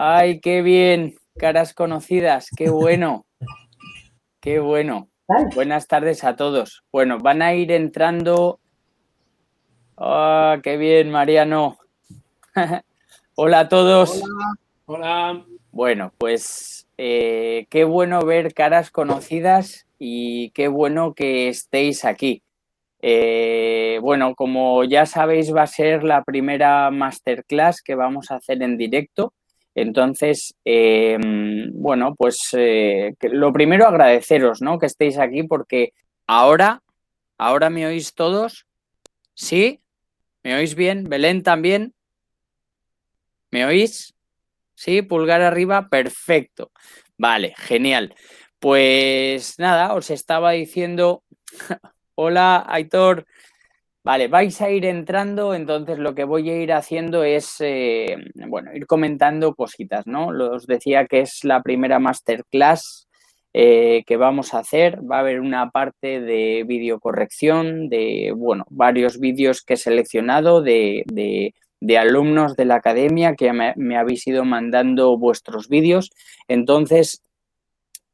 Ay, qué bien, caras conocidas, qué bueno, qué bueno. Buenas tardes a todos. Bueno, van a ir entrando. Ah, qué bien, Mariano. Hola a todos. Hola. Bueno, pues eh, qué bueno ver caras conocidas y qué bueno que estéis aquí. Eh, bueno, como ya sabéis, va a ser la primera masterclass que vamos a hacer en directo. Entonces, em, bueno, pues eh, lo primero agradeceros, ¿no? Que estéis aquí porque ahora, ahora me oís todos. ¿Sí? ¿Me oís bien? ¿Belén también? ¿Me oís? ¿Sí? Pulgar arriba, perfecto. Vale, genial. Pues nada, os estaba diciendo, hola Aitor, vale, vais a ir entrando, entonces lo que voy a ir haciendo es, eh, bueno, ir comentando cositas, ¿no? Os decía que es la primera masterclass eh, que vamos a hacer. Va a haber una parte de videocorrección, de, bueno, varios vídeos que he seleccionado de, de de alumnos de la academia que me, habéis ido mandando vuestros vídeos. Entonces,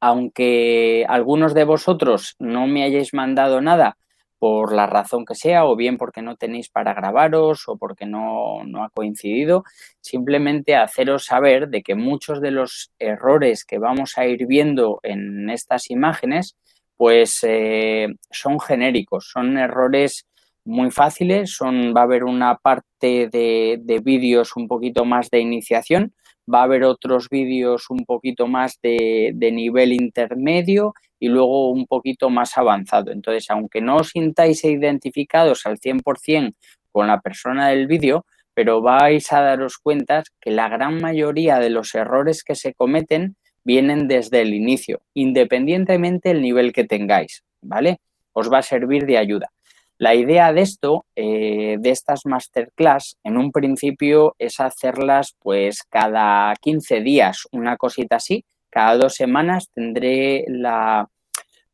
aunque algunos de vosotros no me hayáis mandado nada por la razón que sea, o bien porque no tenéis para grabaros o porque no, ha coincidido, simplemente haceros saber de que muchos de los errores que vamos a ir viendo en estas imágenes, pues eh, son genéricos, son errores muy fáciles, son, va a haber una parte de, de vídeos un poquito más de iniciación, va a haber otros vídeos un poquito más de, nivel intermedio y luego un poquito más avanzado. Entonces, aunque no os sintáis identificados al 100% con la persona del vídeo, pero vais a daros cuenta que la gran mayoría de los errores que se cometen vienen desde el inicio, independientemente del nivel que tengáis, ¿vale? Os va a servir de ayuda. La idea de esto, eh, de estas masterclass, en un principio es hacerlas pues cada 15 días, una cosita así. Cada dos semanas tendré la,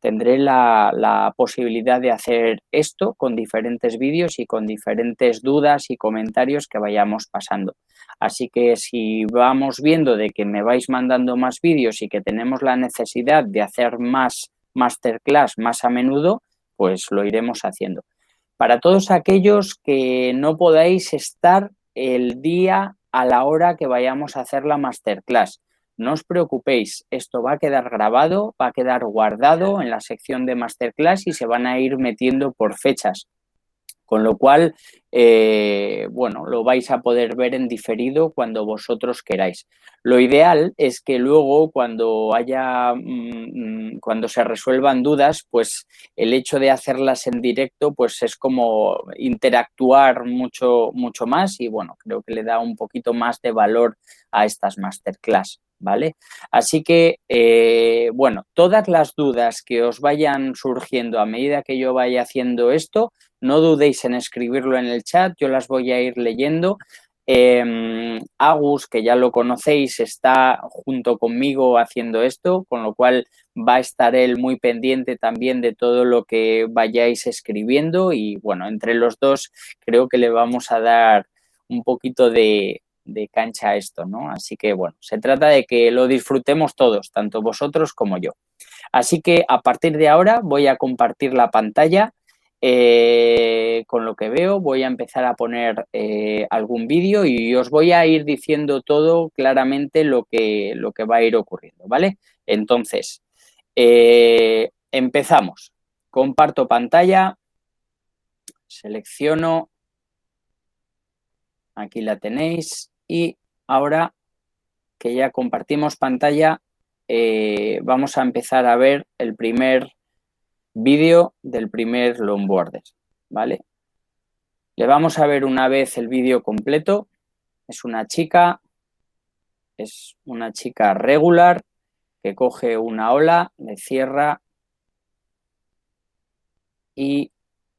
tendré la, la, posibilidad de hacer esto con diferentes vídeos y con diferentes dudas y comentarios que vayamos pasando. Así que si vamos viendo de que me vais mandando más vídeos y que tenemos la necesidad de hacer más masterclass más a menudo, pues lo iremos haciendo. Para todos aquellos que no podáis estar el día a la hora que vayamos a hacer la masterclass, no os preocupéis, esto va a quedar grabado, va a quedar guardado en la sección de masterclass y se van a ir metiendo por fechas. Con lo cual, eh, bueno, lo vais a poder ver en diferido cuando vosotros queráis. Lo ideal es que luego cuando haya, mm, mm, cuando se resuelvan dudas, pues el hecho de hacerlas en directo, pues es como interactuar mucho, mucho más y bueno, creo que le da un poquito más de valor a estas masterclass. ¿vale? Así que, eh, bueno, todas las dudas que os vayan surgiendo a medida que yo vaya haciendo esto, no dudéis en escribirlo en el chat, yo las voy a ir leyendo. Eh, Agus, que ya lo conocéis, está junto conmigo haciendo esto, con lo cual va a estar él muy pendiente también de todo lo que vayáis escribiendo y bueno, entre los dos creo que le vamos a dar un poquito de, de cancha a esto, ¿no? Así que bueno, se trata de que lo disfrutemos todos, tanto vosotros como yo. Así que a partir de ahora voy a compartir la pantalla eh, con lo que veo. Voy a empezar a poner eh, algún vídeo y os voy a ir diciendo todo claramente lo que, lo que va a ir ocurriendo, ¿vale? Entonces, eh, empezamos. Comparto pantalla, selecciono, aquí la tenéis y ahora que ya compartimos pantalla, vamos a empezar a ver el primer vídeo del primer longboarder, ¿vale? Le vamos a ver una vez el vídeo completo. Es una chica, es una chica regular que coge una ola, le cierra y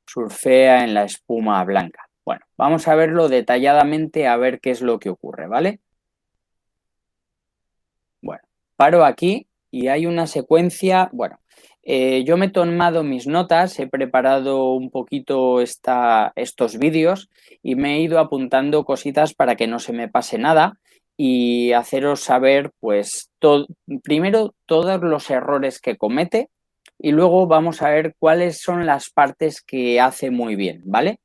surfea en la espuma blanca. Bueno, vamos a verlo detalladamente a ver qué es lo que ocurre, ¿vale? Bueno, paro aquí y hay una secuencia, bueno, eh, yo me he tomado mis notas, he preparado un poquito estos vídeos y me he ido apuntando cositas para que no se me pase nada. y haceros saber, pues, primero todos los errores que comete y luego vamos a ver cuáles son las partes que hace muy bien, ¿vale?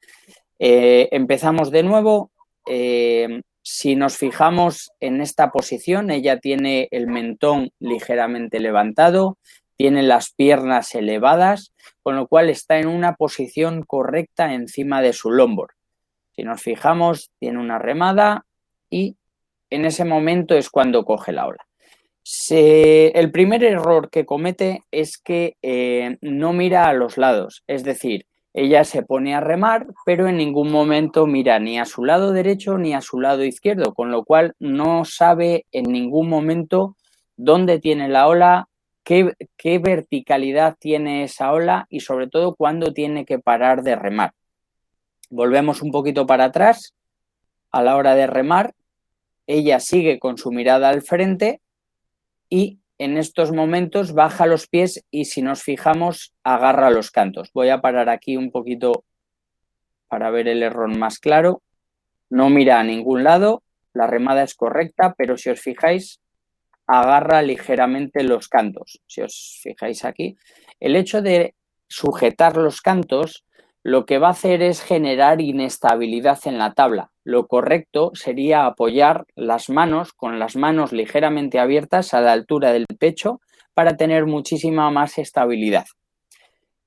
Eh, empezamos de nuevo. Eh, si nos fijamos en esta posición, ella tiene el mentón ligeramente levantado, tiene las piernas elevadas, con lo cual está en una posición correcta encima de su lombo. Si nos fijamos, tiene una remada y en ese momento es cuando coge la ola. el primer error que comete es que eh, no mira a los lados, es decir, ella se pone a remar, pero en ningún momento mira ni a su lado derecho ni a su lado izquierdo, con lo cual no sabe en ningún momento dónde tiene la ola, qué, verticalidad tiene esa ola y sobre todo cuándo tiene que parar de remar. Volvemos un poquito para atrás. A la hora de remar, ella sigue con su mirada al frente y en estos momentos baja los pies y si nos fijamos agarra los cantos. Voy a parar aquí un poquito para ver el error más claro. No mira a ningún lado, la remada es correcta, pero si os fijáis, agarra ligeramente los cantos. Si os fijáis aquí, el hecho de sujetar los cantos lo que va a hacer es generar inestabilidad en la tabla. Lo correcto sería apoyar las manos con las manos ligeramente abiertas a la altura del pecho para tener muchísima más estabilidad.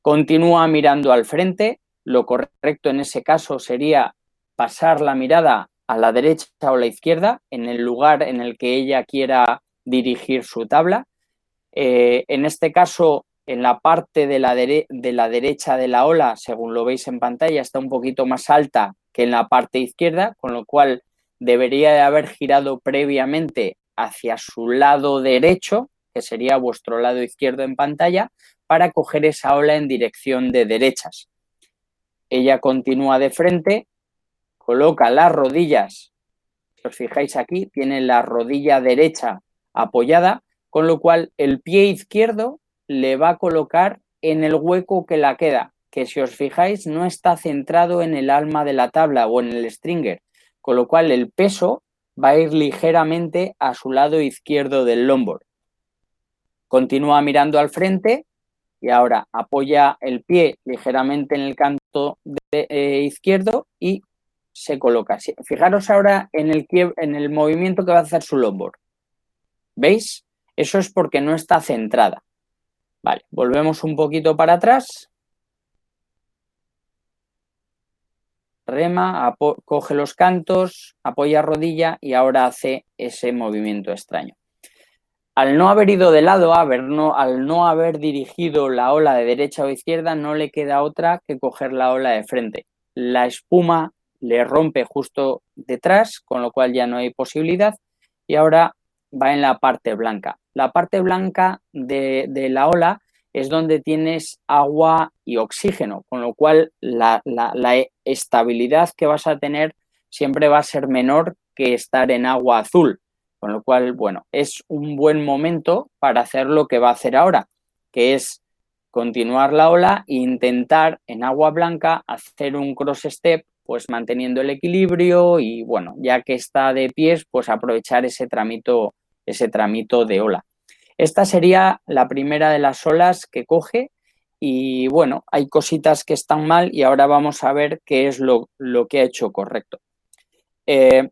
Continúa mirando al frente. Lo correcto en ese caso sería pasar la mirada a la derecha o la izquierda en el lugar en el que ella quiera dirigir su tabla. Eh, en este caso, en la parte de la, de la derecha de la ola, según lo veis en pantalla, está un poquito más alta que en la parte izquierda, con lo cual debería de haber girado previamente hacia su lado derecho, que sería vuestro lado izquierdo en pantalla, para coger esa ola en dirección de derechas. Ella continúa de frente, coloca las rodillas, si os fijáis aquí, tiene la rodilla derecha apoyada, con lo cual el pie izquierdo le va a colocar en el hueco que la queda, que si os fijáis no está centrado en el alma de la tabla o en el stringer, con lo cual el peso va a ir ligeramente a su lado izquierdo del longboard. Continúa mirando al frente y ahora apoya el pie ligeramente en el canto eh, izquierdo y se coloca. Fijaros ahora en el, en el movimiento que va a hacer su longboard. ¿Veis? Eso es porque no está centrada. Vale, volvemos un poquito para atrás. Rema, coge los cantos, apoya rodilla y ahora hace ese movimiento extraño. Al no haber ido de lado, no, al no haber dirigido la ola de derecha o izquierda, no le queda otra que coger la ola de frente. La espuma le rompe justo detrás, con lo cual ya no hay posibilidad. Y ahora va en la parte blanca. La parte blanca de, la ola es donde tienes agua y oxígeno, con lo cual la, estabilidad que vas a tener siempre va a ser menor que estar en agua azul. Con lo cual, bueno, es un buen momento para hacer lo que va a hacer ahora, que es continuar la ola e intentar en agua blanca hacer un cross step pues manteniendo el equilibrio y bueno, ya que está de pies, pues aprovechar ese tramito, ese tramito de ola. Esta sería la primera de las olas que coge y bueno, hay cositas que están mal y ahora vamos a ver qué es lo, que ha hecho correcto. Eh,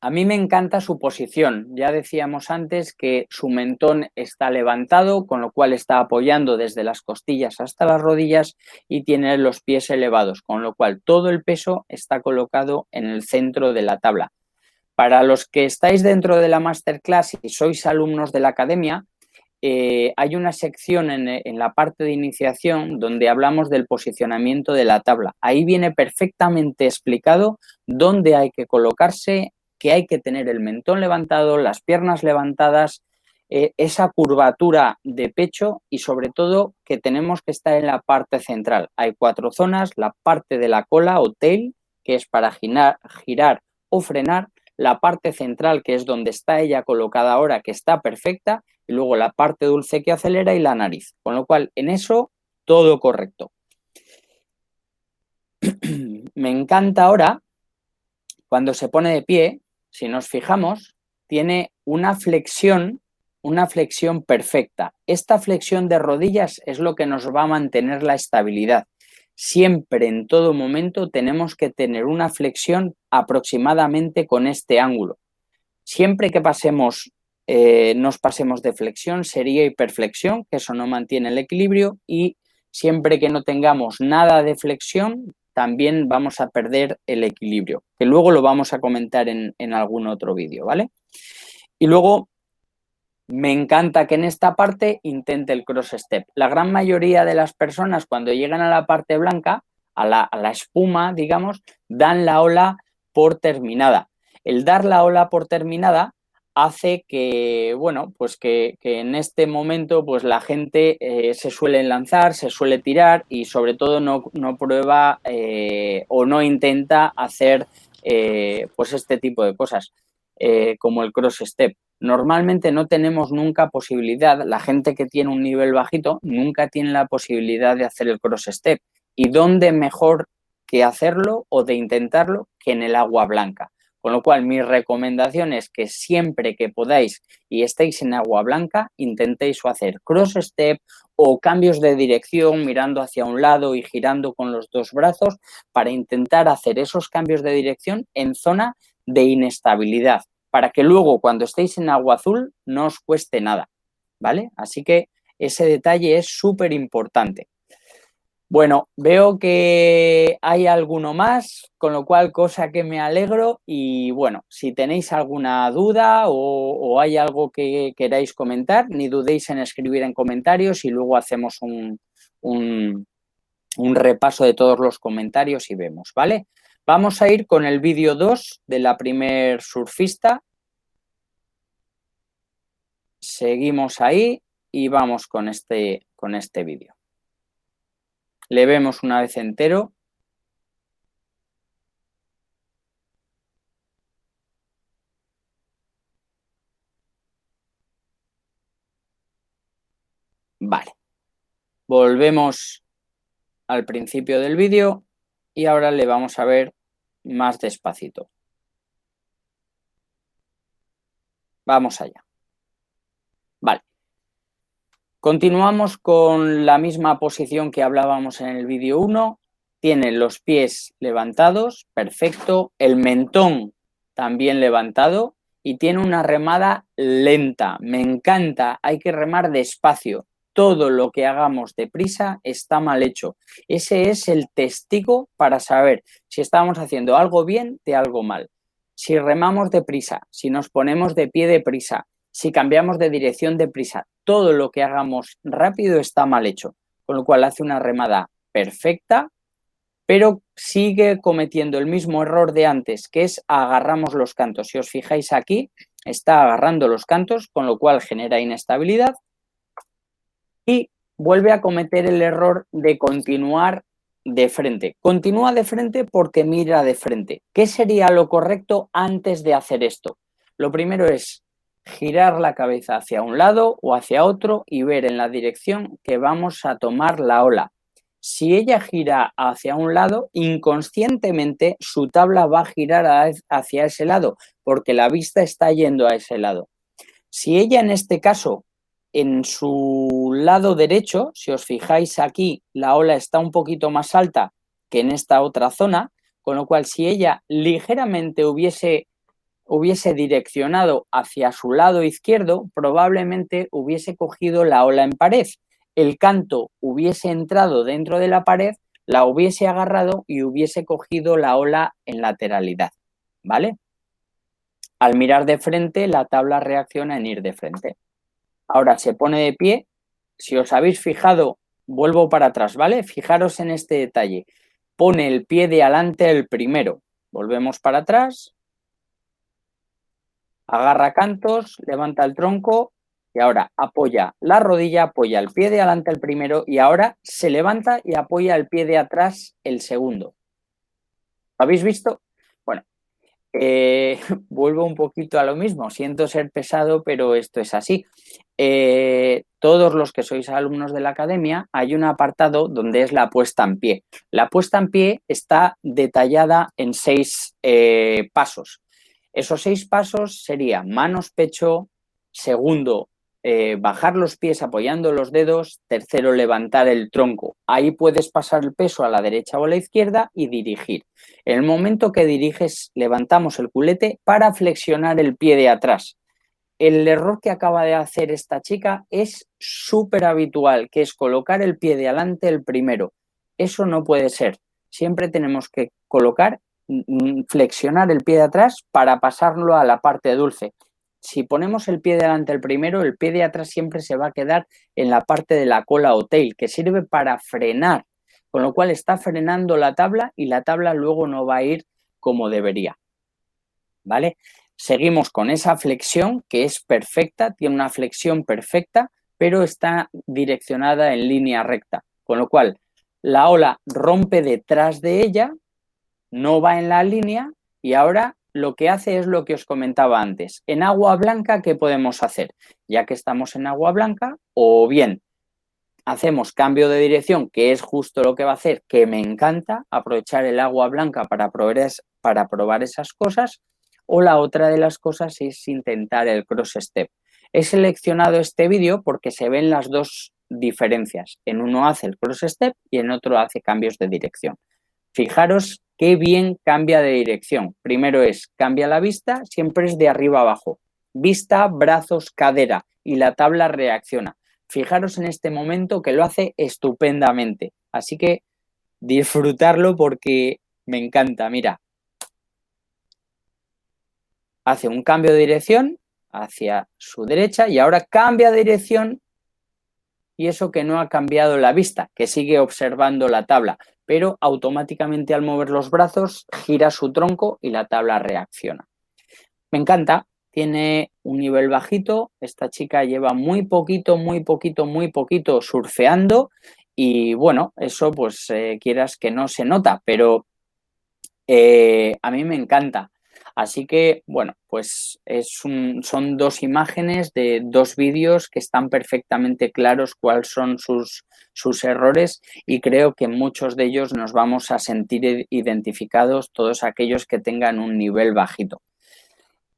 a mí me encanta su posición. Ya decíamos antes que su mentón está levantado, con lo cual está apoyando desde las costillas hasta las rodillas y tiene los pies elevados, con lo cual todo el peso está colocado en el centro de la tabla. Para los que estáis dentro de la masterclass y sois alumnos de la academia, eh, hay una sección en, la parte de iniciación donde hablamos del posicionamiento de la tabla. Ahí viene perfectamente explicado dónde hay que colocarse que hay que tener el mentón levantado, las piernas levantadas, eh, esa curvatura de pecho y sobre todo que tenemos que estar en la parte central. Hay cuatro zonas, la parte de la cola o tail, que es para girar o frenar, la parte central, que es donde está ella colocada ahora, que está perfecta, y luego la parte dulce que acelera y la nariz. Con lo cual, en eso, todo correcto. Me encanta ahora, cuando se pone de pie, si nos fijamos, tiene una flexión, una flexión perfecta. Esta flexión de rodillas es lo que nos va a mantener la estabilidad. Siempre, en todo momento, tenemos que tener una flexión aproximadamente con este ángulo. Siempre que pasemos, eh, nos pasemos de flexión, sería hiperflexión, que eso no mantiene el equilibrio, y siempre que no tengamos nada de flexión, también vamos a perder el equilibrio, que luego lo vamos a comentar en, algún otro vídeo, ¿vale? Y luego me encanta que en esta parte intente el cross step. La gran mayoría de las personas cuando llegan a la parte blanca, a la, a la, espuma, digamos, dan la ola por terminada. El dar la ola por terminada hace que, bueno, pues que, en este momento pues la gente eh, se suele lanzar, se suele tirar y sobre todo no, prueba eh, o no intenta hacer eh, pues este tipo de cosas como el cross step. Normalmente no tenemos nunca posibilidad, la gente que tiene un nivel bajito nunca tiene la posibilidad de hacer el cross step. ¿Y dónde mejor que hacerlo o de intentarlo que en el agua blanca? Con lo cual, mi recomendación es que siempre que podáis y estéis en agua blanca, intentéis hacer cross step o cambios de dirección mirando hacia un lado y girando con los dos brazos para intentar hacer esos cambios de dirección en zona de inestabilidad, para que luego cuando estéis en agua azul no os cueste nada, ¿vale? Así que ese detalle es súper importante. Bueno, veo que hay alguno más, con lo cual cosa que me alegro y bueno, si tenéis alguna duda o, hay algo que queráis comentar, ni dudéis en escribir en comentarios y luego hacemos un, un, repaso de todos los comentarios y vemos, ¿vale? Vamos a ir con el vídeo 2 de la primer surfista. Seguimos ahí y vamos con este, con este vídeo. Le vemos una vez entero. Vale. Volvemos al principio del vídeo y ahora le vamos a ver más despacito. Vamos allá. Vale. Continuamos con la misma posición que hablábamos en el vídeo 1. Tiene los pies levantados, perfecto. El mentón también levantado y tiene una remada lenta. Me encanta, hay que remar despacio. Todo lo que hagamos deprisa está mal hecho. Ese es el testigo para saber si estamos haciendo algo bien de algo mal. Si remamos deprisa, si nos ponemos de pie deprisa, si cambiamos de dirección deprisa, todo lo que hagamos rápido está mal hecho, con lo cual hace una remada perfecta, pero sigue cometiendo el mismo error de antes, que es agarramos los cantos. Si os fijáis aquí, está agarrando los cantos, con lo cual genera inestabilidad y vuelve a cometer el error de continuar de frente. Continúa de frente porque mira de frente. ¿Qué sería lo correcto antes de hacer esto? Lo primero es girar la cabeza hacia un lado o hacia otro y ver en la dirección que vamos a tomar la ola. Si ella gira hacia un lado, inconscientemente su tabla va a girar hacia ese lado, porque la vista está yendo a ese lado. Si ella en este caso, en su lado derecho, si os fijáis aquí, la ola está un poquito más alta que en esta otra zona, con lo cual si ella ligeramente hubiese hubiese direccionado hacia su lado izquierdo, probablemente hubiese cogido la ola en pared. El canto hubiese entrado dentro de la pared, la hubiese agarrado y hubiese cogido la ola en lateralidad. ¿Vale? Al mirar de frente, la tabla reacciona en ir de frente. Ahora se pone de pie. Si os habéis fijado, vuelvo para atrás, ¿vale? Fijaros en este detalle. Pone el pie de adelante el primero. Volvemos para atrás, agarra cantos, levanta el tronco y ahora apoya la rodilla, apoya el pie de adelante el primero y ahora se levanta y apoya el pie de atrás el segundo. ¿Lo habéis visto? Bueno, eh, vuelvo un poquito a lo mismo. Siento ser pesado, pero esto es así. Eh, todos los que sois alumnos de la academia, hay un apartado donde es la puesta en pie. La puesta en pie está detallada en seis eh, pasos. Esos seis pasos serían manos, pecho, segundo, eh, bajar los pies apoyando los dedos, tercero, levantar el tronco. Ahí puedes pasar el peso a la derecha o a la izquierda y dirigir. En el momento que diriges, levantamos el culete para flexionar el pie de atrás. El error que acaba de hacer esta chica es súper habitual, que es colocar el pie de adelante el primero. Eso no puede ser. Siempre tenemos que colocar, flexionar el pie de atrás para pasarlo a la parte dulce si ponemos el pie delante el primero, el pie de atrás siempre se va a quedar en la parte de la cola o tail, que sirve para frenar, con lo cual está frenando la tabla y la tabla luego no va a ir como debería. ¿Vale? Seguimos con esa flexión que es perfecta, tiene una flexión perfecta, pero está direccionada en línea recta, con lo cual la ola rompe detrás de ella, no va en la línea y ahora lo que hace es lo que os comentaba antes. En agua blanca, ¿qué podemos hacer? Ya que estamos en agua blanca, o bien hacemos cambio de dirección, que es justo lo que va a hacer, que me encanta, aprovechar el agua blanca para probar, para probar esas cosas, o la otra de las cosas es intentar el cross step. He seleccionado este vídeo porque se ven las dos diferencias. En uno hace el cross step y en otro hace cambios de dirección. Fijaros qué bien cambia de dirección. Primero es, cambia la vista, siempre es de arriba abajo. Vista, brazos, cadera y la tabla reacciona. Fijaros en este momento que lo hace estupendamente. Así que disfrutarlo porque me encanta. Mira, hace un cambio de dirección hacia su derecha y ahora cambia de dirección y eso que no ha cambiado la vista, que sigue observando la tabla pero automáticamente al mover los brazos gira su tronco y la tabla reacciona. Me encanta, tiene un nivel bajito, esta chica lleva muy poquito, muy poquito, muy poquito surfeando y bueno, eso pues eh, quieras que no se nota, pero eh, a mí me encanta. Así que, bueno, pues es son dos imágenes de dos vídeos que están perfectamente claros cuáles son sus, sus errores y creo que muchos de ellos nos vamos a sentir identificados, todos aquellos que tengan un nivel bajito.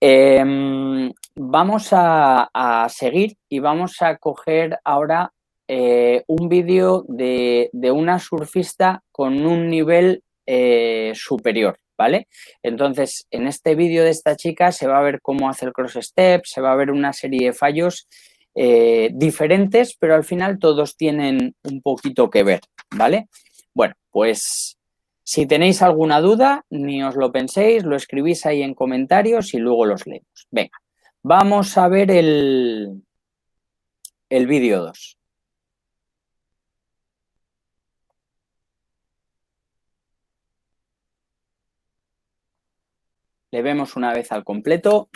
Em, vamos a, seguir y vamos a coger ahora eh, un vídeo de, una surfista con un nivel eh, superior. ¿Vale? Entonces, en este vídeo de esta chica se va a ver cómo hace el cross step, se va a ver una serie de fallos eh, diferentes, pero al final todos tienen un poquito que ver, ¿vale? Bueno, pues si tenéis alguna duda, ni os lo penséis, lo escribís ahí en comentarios y luego los leemos. Venga, vamos a ver el, el vídeo 2. Le vemos una vez al completo.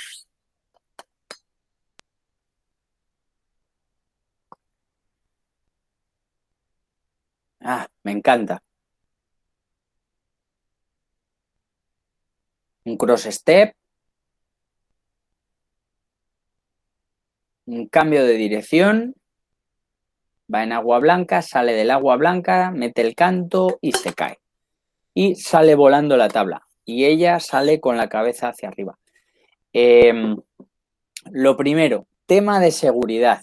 Ah, me encanta. Un cross step. Un cambio de dirección. Va en agua blanca, sale del agua blanca, mete el canto y se cae. Y sale volando la tabla y ella sale con la cabeza hacia arriba. Em, lo primero, tema de seguridad.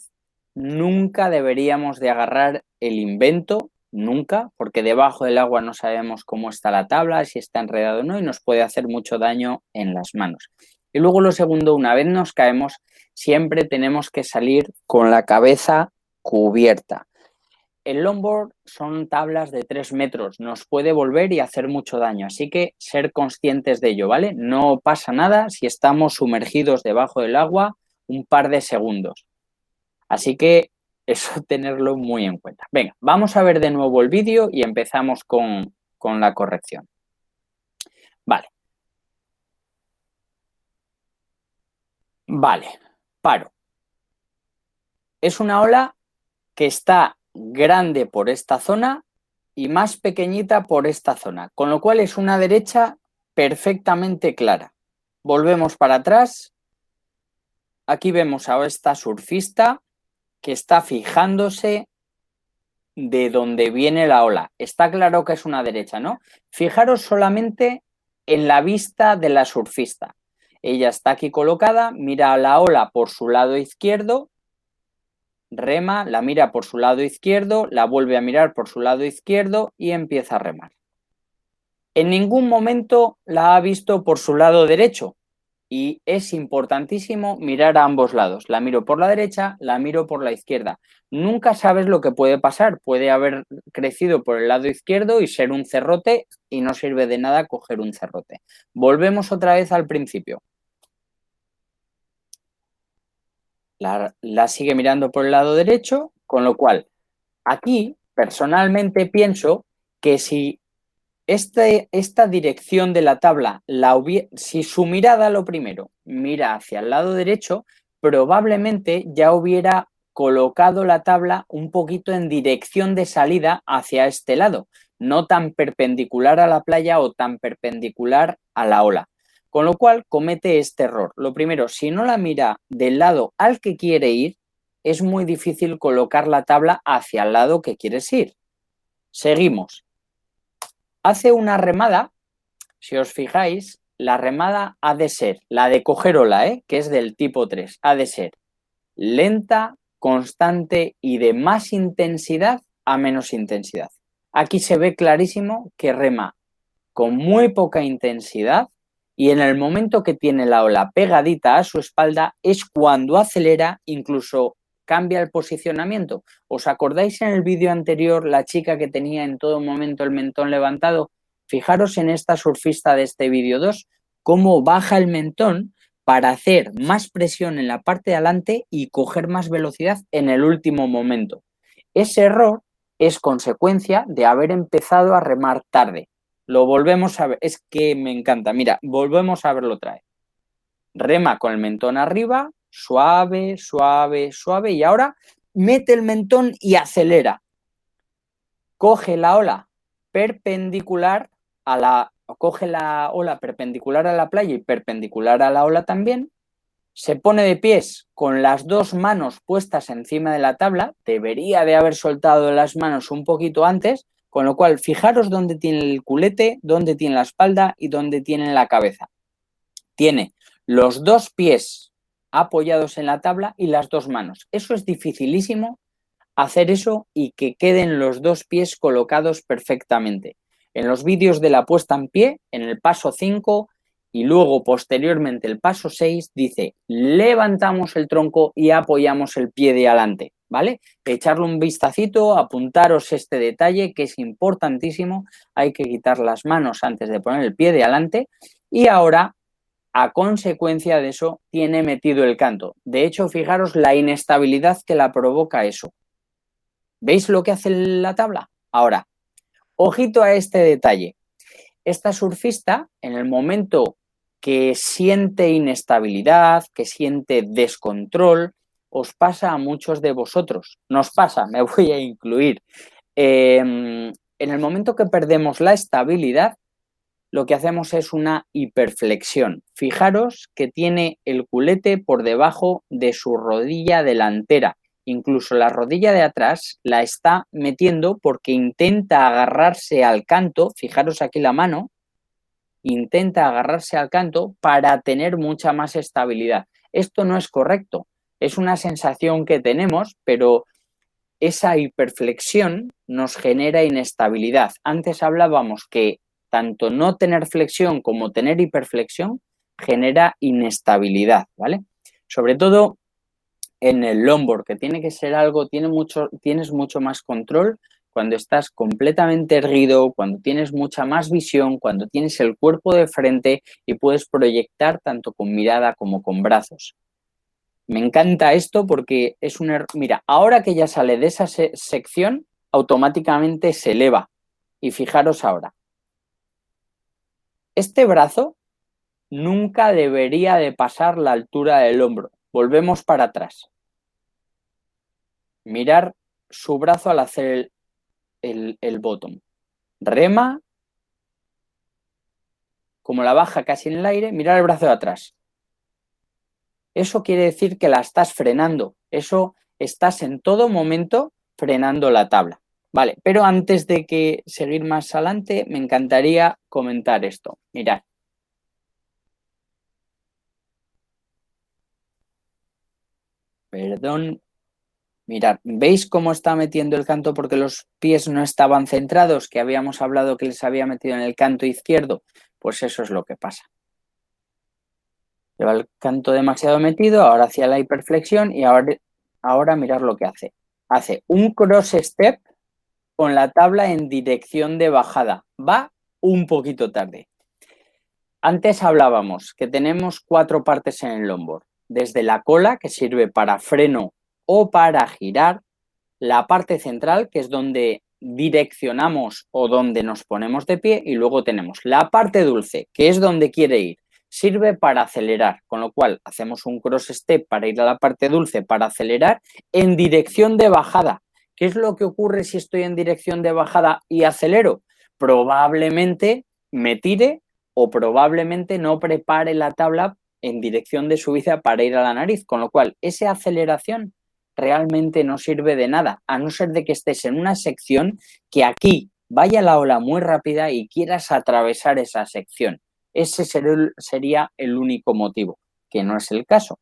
Nunca deberíamos de agarrar el invento, nunca, porque debajo del agua no sabemos cómo está la tabla, si está enredado o no, y nos puede hacer mucho daño en las manos. Y luego lo segundo, una vez nos caemos, siempre tenemos que salir con la cabeza cubierta. El longboard son tablas de 3 metros, nos puede volver y hacer mucho daño, así que ser conscientes de ello, ¿vale? No pasa nada si estamos sumergidos debajo del agua un par de segundos. Así que eso tenerlo muy en cuenta. Venga, vamos a ver de nuevo el vídeo y empezamos con, con la corrección. Vale. Vale, paro. Es una ola que está grande por esta zona y más pequeñita por esta zona, con lo cual es una derecha perfectamente clara. Volvemos para atrás. Aquí vemos a esta surfista que está fijándose de dónde viene la ola. Está claro que es una derecha, ¿no? Fijaros solamente en la vista de la surfista. Ella está aquí colocada, mira a la ola por su lado izquierdo, rema, la mira por su lado izquierdo, la vuelve a mirar por su lado izquierdo y empieza a remar. En ningún momento la ha visto por su lado derecho y es importantísimo mirar a ambos lados. La miro por la derecha, la miro por la izquierda. Nunca sabes lo que puede pasar. Puede haber crecido por el lado izquierdo y ser un cerrote y no sirve de nada coger un cerrote. Volvemos otra vez al principio. La, sigue mirando por el lado derecho, con lo cual aquí personalmente pienso que si este, esta dirección de la tabla, la si su mirada lo primero mira hacia el lado derecho, probablemente ya hubiera colocado la tabla un poquito en dirección de salida hacia este lado, no tan perpendicular a la playa o tan perpendicular a la ola. Con lo cual comete este error. Lo primero, si no la mira del lado al que quiere ir, es muy difícil colocar la tabla hacia el lado que quieres ir. Seguimos hace una remada, si os fijáis, la remada ha de ser, la de coger ola, ¿eh? que es del tipo 3, ha de ser lenta, constante y de más intensidad a menos intensidad. Aquí se ve clarísimo que rema con muy poca intensidad y en el momento que tiene la ola pegadita a su espalda es cuando acelera incluso cambia el posicionamiento. ¿Os acordáis en el vídeo anterior la chica que tenía en todo momento el mentón levantado? Fijaros en esta surfista de este vídeo 2, cómo baja el mentón para hacer más presión en la parte de adelante y coger más velocidad en el último momento. Ese error es consecuencia de haber empezado a remar tarde. Lo volvemos a ver, es que me encanta. Mira, volvemos a verlo otra vez. Rema con el mentón arriba, suave, suave, suave y ahora mete el mentón y acelera. Coge la ola perpendicular a la coge la ola perpendicular a la playa y perpendicular a la ola también. Se pone de pies con las dos manos puestas encima de la tabla. Debería de haber soltado las manos un poquito antes, con lo cual fijaros dónde tiene el culete, dónde tiene la espalda y dónde tiene la cabeza. Tiene los dos pies apoyados en la tabla y las dos manos. Eso es dificilísimo hacer eso y que queden los dos pies colocados perfectamente. En los vídeos de la puesta en pie, en el paso 5 y luego posteriormente el paso 6, dice levantamos el tronco y apoyamos el pie de adelante, ¿vale? Echarle un vistacito, apuntaros este detalle que es importantísimo. Hay que quitar las manos antes de poner el pie de adelante. Y ahora a consecuencia de eso, tiene metido el canto. De hecho, fijaros la inestabilidad que la provoca eso. ¿Veis lo que hace la tabla? Ahora, ojito a este detalle. Esta surfista, en el momento que siente inestabilidad, que siente descontrol, os pasa a muchos de vosotros. Nos pasa, me voy a incluir. Em, en el momento que perdemos la estabilidad, lo que hacemos es una hiperflexión. Fijaros que tiene el culete por debajo de su rodilla delantera. Incluso la rodilla de atrás la está metiendo porque intenta agarrarse al canto. Fijaros aquí la mano. Intenta agarrarse al canto para tener mucha más estabilidad. Esto no es correcto. Es una sensación que tenemos, pero esa hiperflexión nos genera inestabilidad. Antes hablábamos que tanto no tener flexión como tener hiperflexión genera inestabilidad, ¿vale? Sobre todo en el longboard, que tiene que ser algo, tiene mucho, tienes mucho más control cuando estás completamente erguido, cuando tienes mucha más visión, cuando tienes el cuerpo de frente y puedes proyectar tanto con mirada como con brazos. Me encanta esto porque es un... Mira, ahora que ya sale de esa sección, automáticamente se eleva. Y fijaros ahora, este brazo nunca debería de pasar la altura del hombro. Volvemos para atrás. Mirar su brazo al hacer el, el, bottom. Rema, como la baja casi en el aire, mirar el brazo de atrás eso quiere decir que la estás frenando. Eso estás en todo momento frenando la tabla. Vale, pero antes de que seguir más adelante, me encantaría comentar esto. Mirad. Perdón. Mirad, ¿veis cómo está metiendo el canto porque los pies no estaban centrados? Que habíamos hablado que les había metido en el canto izquierdo. Pues eso es lo que pasa. Lleva el canto demasiado metido, ahora hacia la hiperflexión y ahora, ahora mirar lo que hace. Hace un cross step con la tabla en dirección de bajada. Va un poquito tarde. Antes hablábamos que tenemos cuatro partes en el longboard. Desde la cola, que sirve para freno o para girar, la parte central, que es donde direccionamos o donde nos ponemos de pie, y luego tenemos la parte dulce, que es donde quiere ir. Sirve para acelerar, con lo cual hacemos un cross step para ir a la parte dulce para acelerar en dirección de bajada. ¿Qué es lo que ocurre si estoy en dirección de bajada y acelero? Probablemente me tire o probablemente no prepare la tabla en dirección de subida para ir a la nariz, con lo cual esa aceleración realmente no sirve de nada, a no ser de que estés en una sección que aquí vaya la ola muy rápida y quieras atravesar esa sección. Ese sería el único motivo, que no es el caso.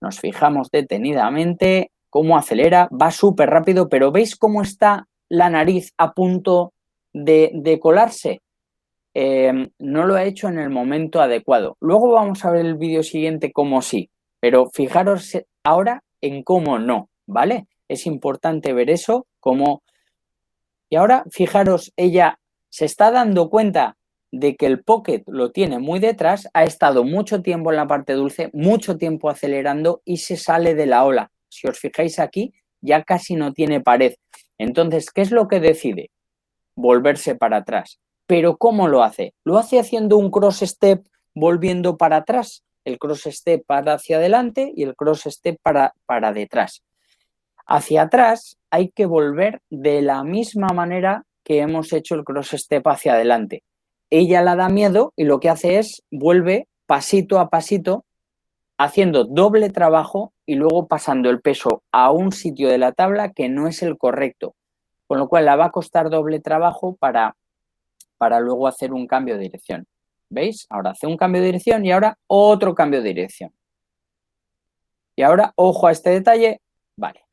Nos fijamos detenidamente cómo acelera, va súper rápido, pero ¿veis cómo está la nariz a punto de, colarse? Em, no lo ha hecho en el momento adecuado. Luego vamos a ver el vídeo siguiente cómo sí, pero fijaros ahora en cómo no, ¿vale? Es importante ver eso, cómo... Y ahora fijaros, ella se está dando cuenta de que el pocket lo tiene muy detrás, ha estado mucho tiempo en la parte dulce, mucho tiempo acelerando y se sale de la ola. Si os fijáis aquí, ya casi no tiene pared. Entonces, ¿qué es lo que decide? Volverse para atrás. Pero ¿cómo lo hace? Lo hace haciendo un cross step volviendo para atrás, el cross step para hacia adelante y el cross step para, para detrás. Hacia atrás hay que volver de la misma manera que hemos hecho el cross step hacia adelante. Ella la da miedo y lo que hace es vuelve pasito a pasito haciendo doble trabajo y luego pasando el peso a un sitio de la tabla que no es el correcto. Con lo cual la va a costar doble trabajo para para luego hacer un cambio de dirección. ¿Veis? Ahora hace un cambio de dirección y ahora otro cambio de dirección. Y ahora, ojo a este detalle, vale.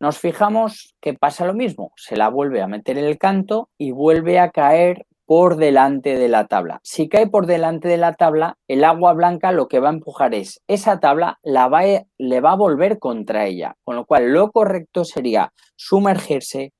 Nos fijamos que pasa lo mismo, se la vuelve a meter en el canto y vuelve a caer por delante de la tabla. Si cae por delante de la tabla, el agua blanca lo que va a empujar es esa tabla, la va le va a volver contra ella, con lo cual lo correcto sería sumergirse,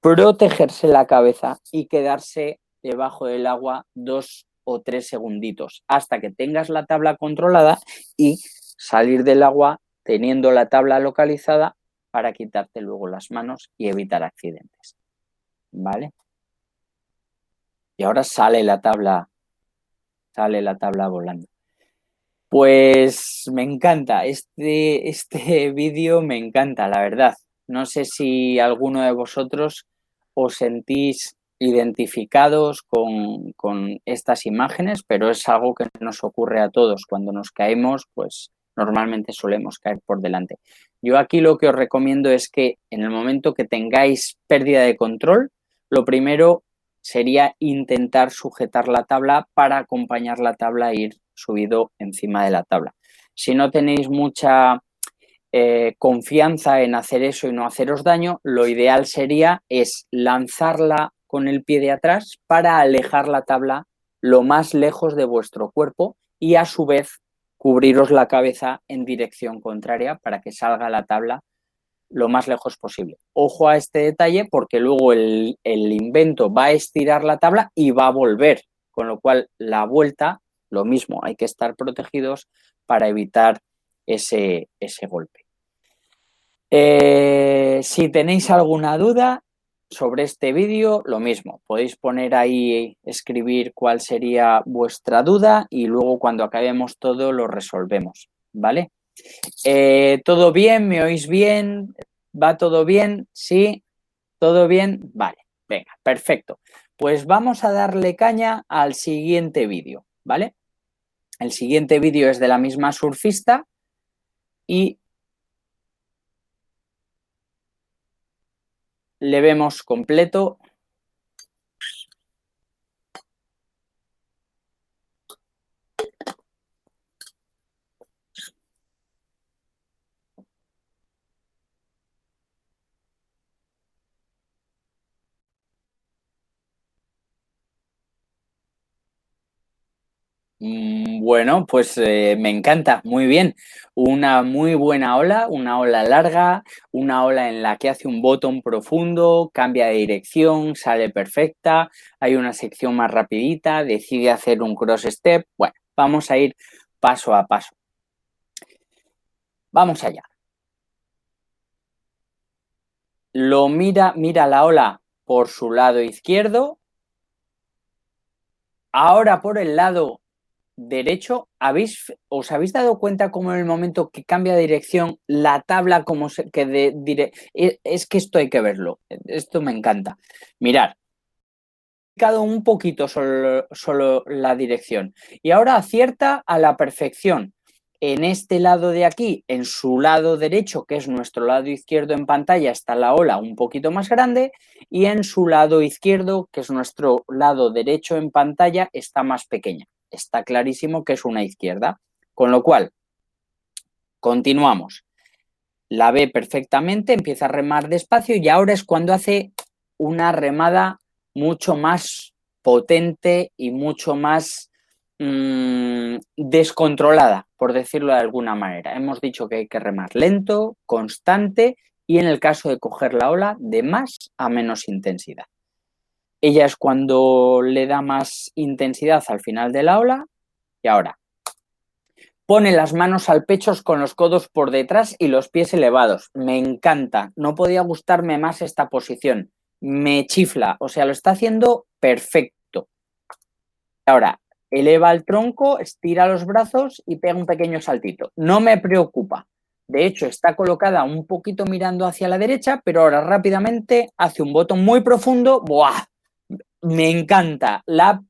protegerse la cabeza y quedarse debajo del agua dos o tres segunditos hasta que tengas la tabla controlada y salir del agua teniendo la tabla localizada para quitarte luego las manos y evitar accidentes. ¿Vale? Y ahora sale la tabla, sale la tabla volando. Pues me encanta, este, este vídeo me encanta, la verdad. No sé si alguno de vosotros os sentís identificados con, estas imágenes, pero es algo que nos ocurre a todos. Cuando nos caemos, pues normalmente solemos caer por delante. Yo aquí lo que os recomiendo es que en el momento que tengáis pérdida de control, lo primero sería intentar sujetar la tabla para acompañar la tabla e ir subido encima de la tabla. Si no tenéis mucha eh, confianza en hacer eso y no haceros daño, lo ideal sería es lanzarla con el pie de atrás para alejar la tabla lo más lejos de vuestro cuerpo y a su vez cubriros la cabeza en dirección contraria para que salga la tabla lo más lejos posible. Ojo a este detalle porque luego el, el invento va a estirar la tabla y va a volver, con lo cual la vuelta, lo mismo, hay que estar protegidos para evitar ese, ese golpe. Eh, si tenéis alguna duda sobre este vídeo, lo mismo, podéis poner ahí, escribir cuál sería vuestra duda y luego cuando acabemos todo lo resolvemos, ¿vale? Eh, ¿Todo bien? ¿Me oís bien? ¿Va todo bien? ¿Sí? ¿Todo bien? Vale, venga, perfecto. Pues vamos a darle caña al siguiente vídeo, ¿vale? El siguiente vídeo es de la misma surfista y le vemos completo. Bueno, pues eh, me encanta, muy bien. Una muy buena ola, una ola larga, una ola en la que hace un botón profundo, cambia de dirección, sale perfecta, hay una sección más rapidita, decide hacer un cross step. Bueno, vamos a ir paso a paso. Vamos allá. Lo mira, mira la ola por su lado izquierdo. Ahora por el lado derecho, ¿habéis, ¿os habéis dado cuenta cómo en el momento que cambia de dirección la tabla como se, que e, es que esto hay que verlo, esto me encanta. Mirar, un poquito solo, solo la dirección y ahora acierta a la perfección. En este lado de aquí, en su lado derecho, que es nuestro lado izquierdo en pantalla, está la ola un poquito más grande y en su lado izquierdo, que es nuestro lado derecho en pantalla, está más pequeña está clarísimo que es una izquierda. Con lo cual, continuamos. La ve perfectamente, empieza a remar despacio y ahora es cuando hace una remada mucho más potente y mucho más mmm, descontrolada, por decirlo de alguna manera. Hemos dicho que hay que remar lento, constante y en el caso de coger la ola, de más a menos intensidad. Ella es cuando le da más intensidad al final de la ola. Y ahora, pone las manos al pecho con los codos por detrás y los pies elevados. Me encanta. No podía gustarme más esta posición. Me chifla. O sea, lo está haciendo perfecto. Ahora, eleva el tronco, estira los brazos y pega un pequeño saltito. No me preocupa. De hecho, está colocada un poquito mirando hacia la derecha, pero ahora rápidamente hace un botón muy profundo. ¡Buah! Me encanta. La ha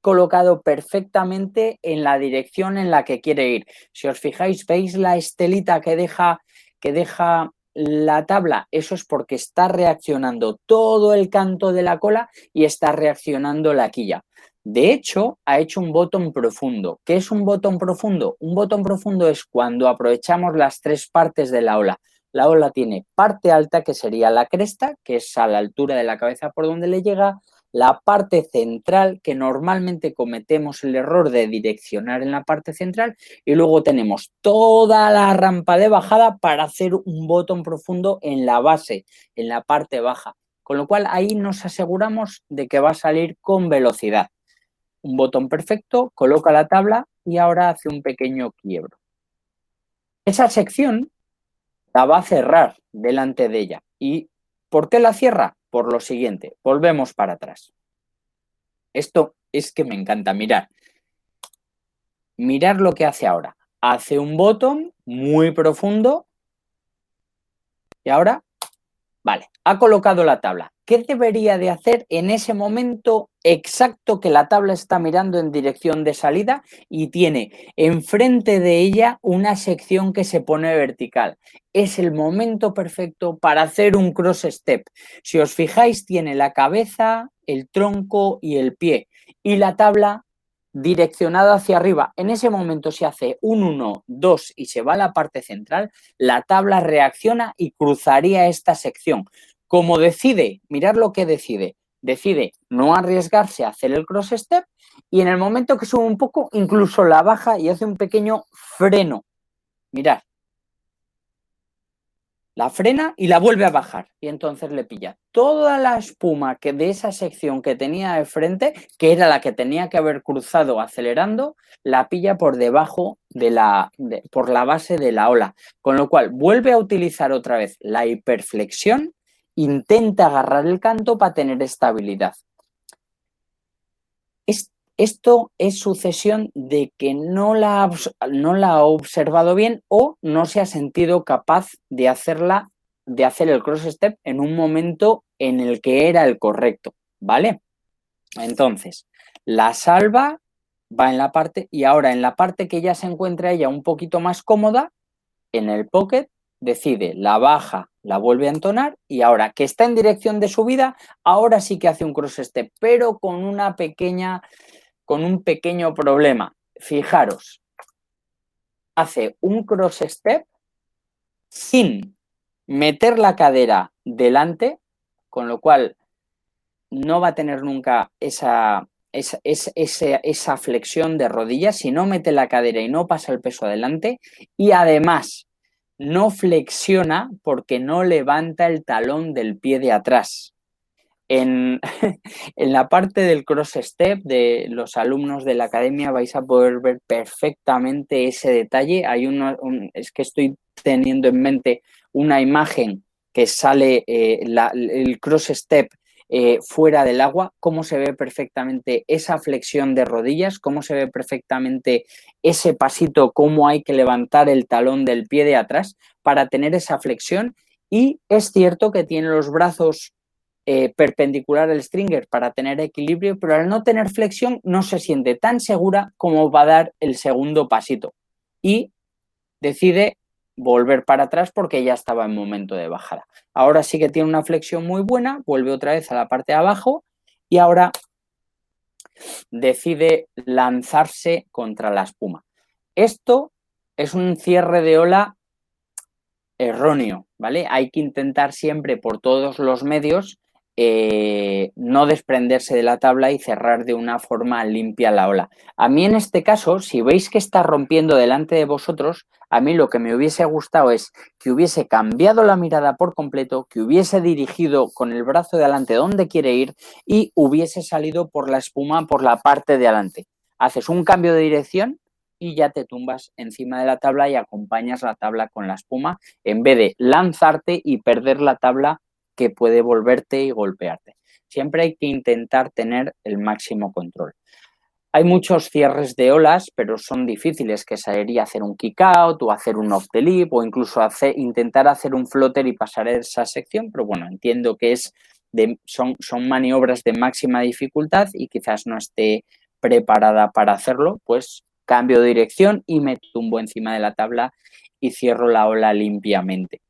colocado perfectamente en la dirección en la que quiere ir. Si os fijáis, veis la estelita que deja, que deja la tabla, eso es porque está reaccionando todo el canto de la cola y está reaccionando la quilla. De hecho, ha hecho un botón profundo. ¿Qué es un botón profundo? Un botón profundo es cuando aprovechamos las tres partes de la ola. La ola tiene parte alta, que sería la cresta, que es a la altura de la cabeza por donde le llega, la parte central, que normalmente cometemos el error de direccionar en la parte central, y luego tenemos toda la rampa de bajada para hacer un botón profundo en la base, en la parte baja. Con lo cual ahí nos aseguramos de que va a salir con velocidad. Un botón perfecto, coloca la tabla y ahora hace un pequeño quiebro. Esa sección la va a cerrar delante de ella. ¿Y por qué la cierra? Por lo siguiente, volvemos para atrás. Esto es que me encanta mirar. Mirar lo que hace ahora. Hace un botón muy profundo y ahora, vale, ha colocado la tabla. ¿Qué debería de hacer en ese momento exacto que la tabla está mirando en dirección de salida y tiene enfrente de ella una sección que se pone vertical? Es el momento perfecto para hacer un cross step. Si os fijáis, tiene la cabeza, el tronco y el pie y la tabla direccionada hacia arriba. En ese momento se hace un 1, 2 y se va a la parte central, la tabla reacciona y cruzaría esta sección. Como decide, mirar lo que decide, decide no arriesgarse a hacer el cross step y en el momento que sube un poco, incluso la baja y hace un pequeño freno. Mirad. La frena y la vuelve a bajar y entonces le pilla toda la espuma que de esa sección que tenía de frente, que era la que tenía que haber cruzado acelerando, la pilla por debajo de la, por la base de la ola. Con lo cual vuelve a utilizar otra vez la hiperflexión intenta agarrar el canto para tener estabilidad. esto es sucesión de que no la, no la ha observado bien o no se ha sentido capaz de hacerla, de hacer el cross step en un momento en el que era el correcto, ¿vale? Entonces, la salva va en la parte y ahora en la parte que ya se encuentra ella un poquito más cómoda, en el pocket, decide, la baja, la vuelve a entonar y ahora que está en dirección de subida, ahora sí que hace un cross step, pero con una pequeña, con un pequeño problema. Fijaros, hace un cross step sin meter la cadera delante, con lo cual no va a tener nunca esa, es, esa flexión de rodillas, si no mete la cadera y no pasa el peso adelante, y además no flexiona porque no levanta el talón del pie de atrás. En, la parte del cross step de los alumnos de la academia vais a poder ver perfectamente ese detalle. Hay es que estoy teniendo en mente una imagen que sale eh, el cross step eh, fuera del agua, cómo se ve perfectamente esa flexión de rodillas, cómo se ve perfectamente ese pasito, cómo hay que levantar el talón del pie de atrás para tener esa flexión. Y es cierto que tiene los brazos eh, perpendicular al stringer para tener equilibrio, pero al no tener flexión no se siente tan segura como va a dar el segundo pasito. Y decide volver para atrás porque ya estaba en momento de bajada. Ahora sí que tiene una flexión muy buena, vuelve otra vez a la parte de abajo y ahora decide lanzarse contra la espuma. Esto es un cierre de ola erróneo, ¿vale? Hay que intentar siempre por todos los medios eh, no desprenderse de la tabla y cerrar de una forma limpia la ola. A mí en este caso, si veis que está rompiendo delante de vosotros, a mí lo que me hubiese gustado es que hubiese cambiado la mirada por completo, que hubiese dirigido con el brazo de adelante donde quiere ir y hubiese salido por la espuma por la parte de adelante. Haces un cambio de dirección y ya te tumbas encima de la tabla y acompañas la tabla con la espuma en vez de lanzarte y perder la tabla que puede volverte y golpearte. Siempre hay que intentar tener el máximo control. Hay muchos cierres de olas, pero son difíciles, que sería hacer un kick out o hacer un off the lip o incluso intentar hacer un flotter y pasar esa sección, pero bueno, entiendo que es son, son maniobras de máxima dificultad y quizás no esté preparada para hacerlo, pues cambio de dirección y me tumbo encima de la tabla y cierro la ola limpiamente.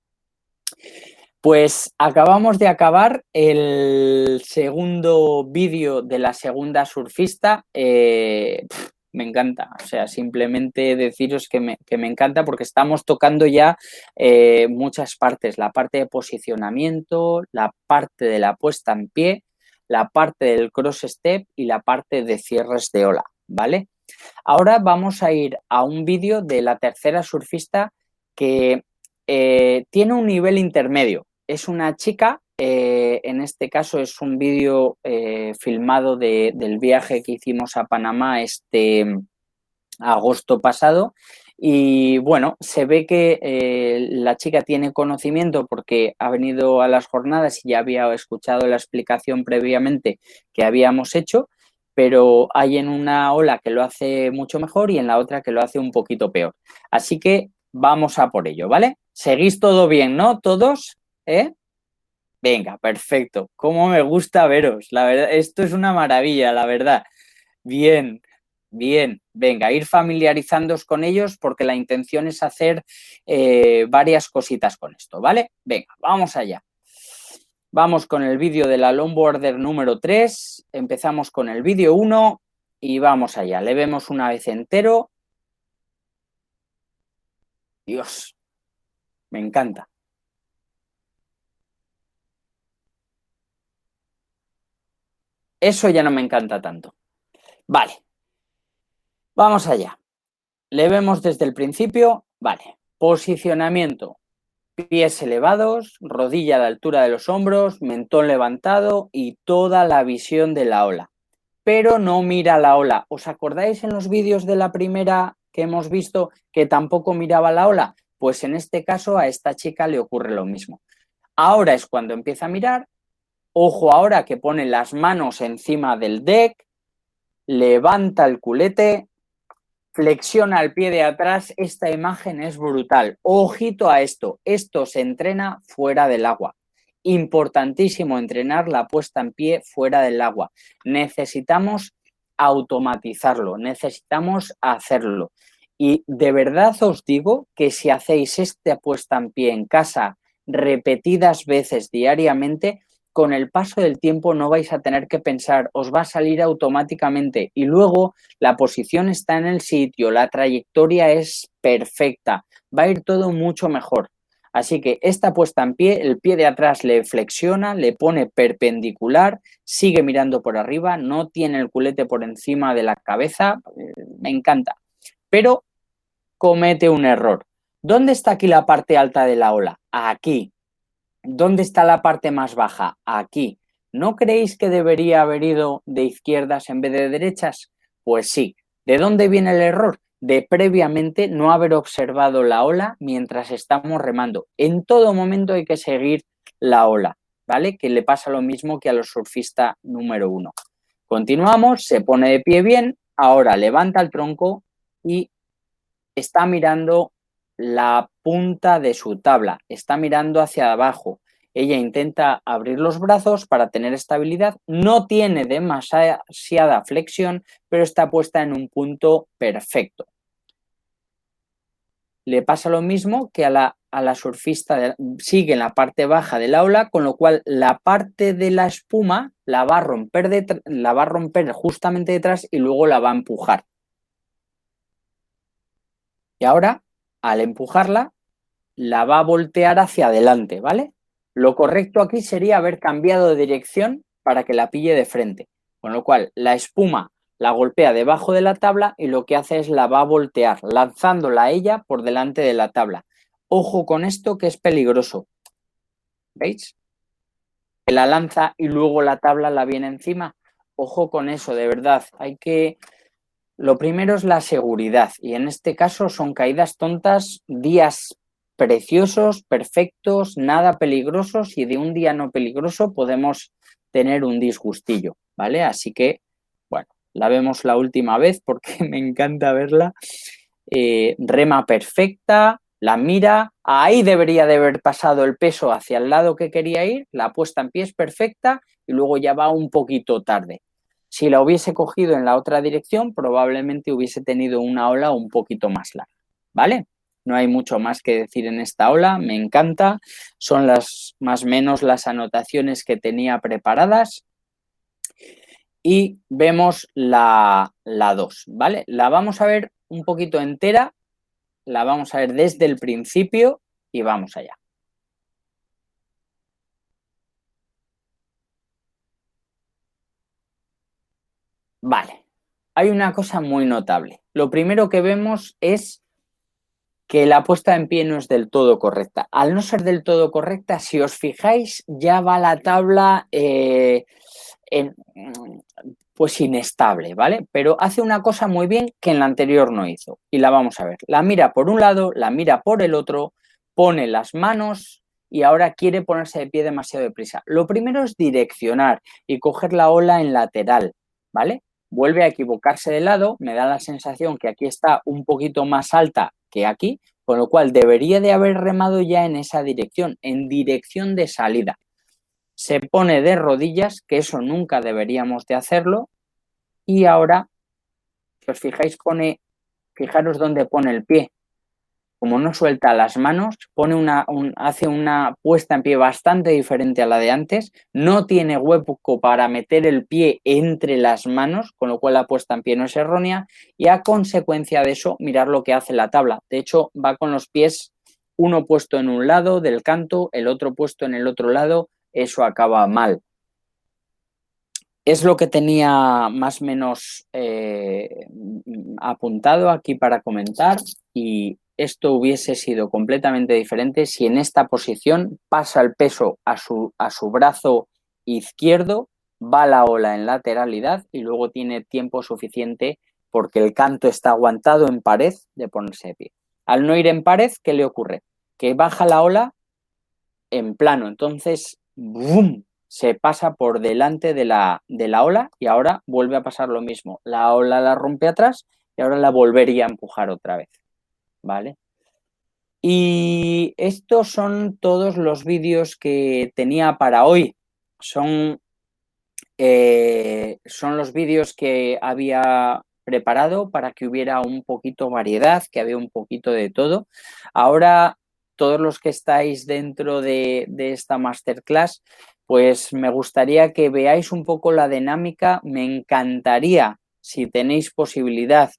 Pues acabamos de acabar el segundo vídeo de la segunda surfista. Eh, me encanta, o sea, simplemente deciros que me, encanta porque estamos tocando ya eh, muchas partes, la parte de posicionamiento, la parte de la puesta en pie, la parte del cross step y la parte de cierres de ola, ¿vale? Ahora vamos a ir a un vídeo de la tercera surfista que eh, tiene un nivel intermedio, es una chica, eh, en este caso es un vídeo eh, filmado del viaje que hicimos a Panamá este agosto pasado. Y bueno, se ve que eh, la chica tiene conocimiento porque ha venido a las jornadas y ya había escuchado la explicación previamente que habíamos hecho, pero hay en una ola que lo hace mucho mejor y en la otra que lo hace un poquito peor. Así que vamos a por ello, ¿vale? Seguís todo bien, ¿no? Todos. ¿Eh? Venga, perfecto. ¿Cómo me gusta veros? La verdad, esto es una maravilla, la verdad. Bien, bien. Venga, ir familiarizándoos con ellos porque la intención es hacer eh, varias cositas con esto, ¿vale? Venga, vamos allá. Vamos con el vídeo de la longboarder número 3. Empezamos con el vídeo 1 y vamos allá. Le vemos una vez entero. Dios, me encanta. Eso ya no me encanta tanto. Vale. Vamos allá. Le vemos desde el principio. Vale. Posicionamiento. Pies elevados, rodilla a la altura de los hombros, mentón levantado y toda la visión de la ola. Pero no mira la ola. ¿Os acordáis en los vídeos de la primera que hemos visto que tampoco miraba la ola? Pues en este caso a esta chica le ocurre lo mismo. Ahora es cuando empieza a mirar Ojo ahora que pone las manos encima del deck, levanta el culete, flexiona el pie de atrás. Esta imagen es brutal. Ojito a esto. Esto se entrena fuera del agua. Importantísimo entrenar la puesta en pie fuera del agua. Necesitamos automatizarlo, necesitamos hacerlo. Y de verdad os digo que si hacéis esta puesta en pie en casa repetidas veces diariamente, con el paso del tiempo no vais a tener que pensar, os va a salir automáticamente y luego la posición está en el sitio, la trayectoria es perfecta, va a ir todo mucho mejor. Así que esta puesta en pie, el pie de atrás le flexiona, le pone perpendicular, sigue mirando por arriba, no tiene el culete por encima de la cabeza, eh, me encanta. Pero comete un error. ¿Dónde está aquí la parte alta de la ola? Aquí. ¿Dónde está la parte más baja? Aquí. ¿No creéis que debería haber ido de izquierdas en vez de derechas? Pues sí. ¿De dónde viene el error? De previamente no haber observado la ola mientras estamos remando. En todo momento hay que seguir la ola, ¿vale? Que le pasa lo mismo que a los surfistas número uno. Continuamos, se pone de pie bien, ahora levanta el tronco y está mirando la punta de su tabla, está mirando hacia abajo. Ella intenta abrir los brazos para tener estabilidad, no tiene demasiada flexión, pero está puesta en un punto perfecto. Le pasa lo mismo que a la, a la surfista, sigue en la parte baja del aula, con lo cual la parte de la espuma la va a romper, la va a romper justamente detrás y luego la va a empujar. Y ahora, al empujarla, la va a voltear hacia adelante, ¿vale? Lo correcto aquí sería haber cambiado de dirección para que la pille de frente. Con lo cual, la espuma la golpea debajo de la tabla y lo que hace es la va a voltear, lanzándola a ella por delante de la tabla. Ojo con esto que es peligroso. ¿Veis? La lanza y luego la tabla la viene encima. Ojo con eso, de verdad. Hay que... Lo primero es la seguridad y en este caso son caídas tontas, días preciosos, perfectos, nada peligrosos y de un día no peligroso podemos tener un disgustillo, ¿vale? Así que, bueno, la vemos la última vez porque me encanta verla. Eh, rema perfecta, la mira, ahí debería de haber pasado el peso hacia el lado que quería ir, la puesta en pie es perfecta y luego ya va un poquito tarde. Si la hubiese cogido en la otra dirección, probablemente hubiese tenido una ola un poquito más larga, ¿vale? No hay mucho más que decir en esta ola, me encanta. Son las más o menos las anotaciones que tenía preparadas. Y vemos la 2, ¿vale? La vamos a ver un poquito entera, la vamos a ver desde el principio y vamos allá. Vale, hay una cosa muy notable. Lo primero que vemos es que la puesta en pie no es del todo correcta. Al no ser del todo correcta, si os fijáis, ya va la tabla eh, pues inestable, ¿vale? Pero hace una cosa muy bien que en la anterior no hizo y la vamos a ver. La mira por un lado, la mira por el otro, pone las manos y ahora quiere ponerse de pie demasiado deprisa. Lo primero es direccionar y coger la ola en lateral, ¿vale? Vuelve a equivocarse de lado, me da la sensación que aquí está un poquito más alta que aquí, con lo cual debería de haber remado ya en esa dirección, en dirección de salida. Se pone de rodillas, que eso nunca deberíamos de hacerlo, y ahora, si os fijáis, pone, fijaros dónde pone el pie, como no suelta las manos, pone una, hace una puesta en pie bastante diferente a la de antes, no tiene hueco para meter el pie entre las manos, con lo cual la puesta en pie no es errónea, y a consecuencia de eso, mirar lo que hace la tabla. De hecho, va con los pies uno puesto en un lado del canto, el otro puesto en el otro lado, eso acaba mal. Es lo que tenía más o menos eh, apuntado aquí para comentar y esto hubiese sido completamente diferente si en esta posición pasa el peso a su, a su brazo izquierdo, va la ola en lateralidad y luego tiene tiempo suficiente porque el canto está aguantado en pared de ponerse de pie. Al no ir en pared, ¿qué le ocurre? Que baja la ola en plano, entonces ¡boom! se pasa por delante de la, de la ola y ahora vuelve a pasar lo mismo. La ola la rompe atrás y ahora la volvería a empujar otra vez. ¿Vale? Y estos son todos los vídeos que tenía para hoy. Son, eh, son los vídeos que había preparado para que hubiera un poquito variedad, que había un poquito de todo. Ahora, todos los que estáis dentro de, de esta masterclass, pues me gustaría que veáis un poco la dinámica. Me encantaría, si tenéis posibilidad,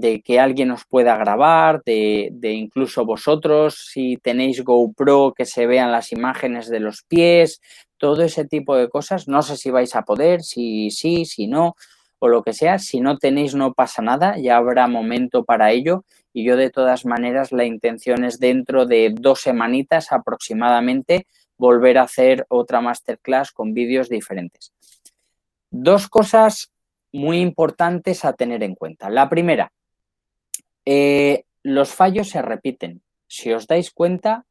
de que alguien os pueda grabar, de, de, incluso vosotros, si tenéis GoPro, que se vean las imágenes de los pies, todo ese tipo de cosas. No sé si vais a poder, si sí, si no, o lo que sea. Si no tenéis, no pasa nada, ya habrá momento para ello. Y yo de todas maneras, la intención es dentro de dos semanitas aproximadamente volver a hacer otra masterclass con vídeos diferentes. Dos cosas muy importantes a tener en cuenta. La primera, eh, los fallos se repiten. Si os dais cuenta,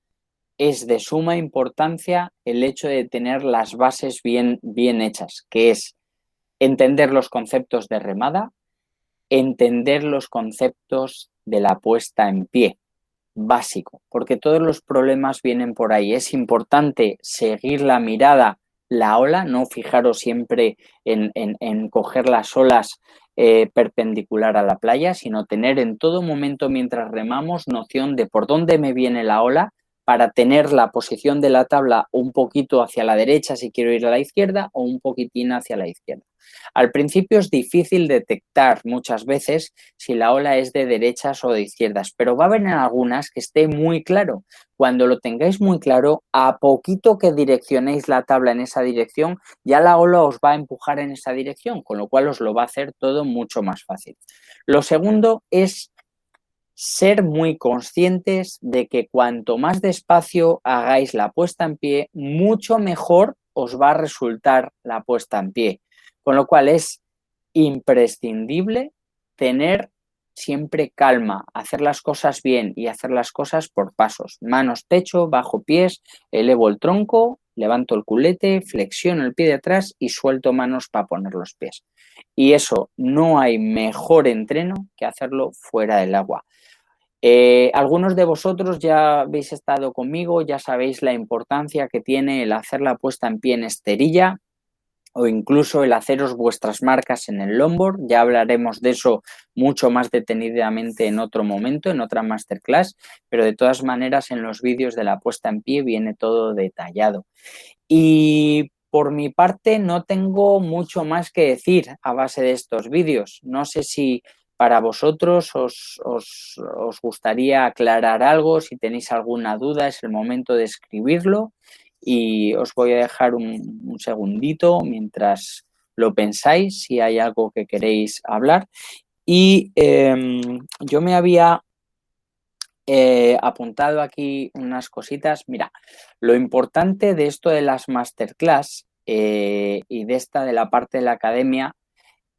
es de suma importancia el hecho de tener las bases bien, bien hechas, que es entender los conceptos de remada, entender los conceptos de la puesta en pie, básico, porque todos los problemas vienen por ahí. Es importante seguir la mirada, la ola, no fijaros siempre en, en, coger las olas eh, perpendicular a la playa, sino tener en todo momento mientras remamos noción de por dónde me viene la ola para tener la posición de la tabla un poquito hacia la derecha si quiero ir a la izquierda o un poquitín hacia la izquierda. Al principio es difícil detectar muchas veces si la ola es de derechas o de izquierdas, pero va a haber en algunas que esté muy claro. Cuando lo tengáis muy claro, a poquito que direccionéis la tabla en esa dirección, ya la ola os va a empujar en esa dirección, con lo cual os lo va a hacer todo mucho más fácil. Lo segundo es ser muy conscientes de que cuanto más despacio hagáis la puesta en pie, mucho mejor os va a resultar la puesta en pie. Con lo cual es imprescindible tener siempre calma, hacer las cosas bien y hacer las cosas por pasos. Manos, techo, bajo pies, elevo el tronco, levanto el culete, flexiono el pie de atrás y suelto manos para poner los pies. Y eso no hay mejor entreno que hacerlo fuera del agua. Eh, algunos de vosotros ya habéis estado conmigo, ya sabéis la importancia que tiene el hacer la puesta en pie en esterilla o incluso el haceros vuestras marcas en el longboard. Ya hablaremos de eso mucho más detenidamente en otro momento, en otra masterclass, pero de todas maneras en los vídeos de la puesta en pie viene todo detallado. Y por mi parte no tengo mucho más que decir a base de estos vídeos. No sé si para vosotros os, gustaría aclarar algo, si tenéis alguna duda es el momento de escribirlo y os voy a dejar un, segundito mientras lo pensáis, si hay algo que queréis hablar. Y em, yo me había eh, apuntado aquí unas cositas. Mira, lo importante de esto de las masterclass eh, y de esta de la parte de la academia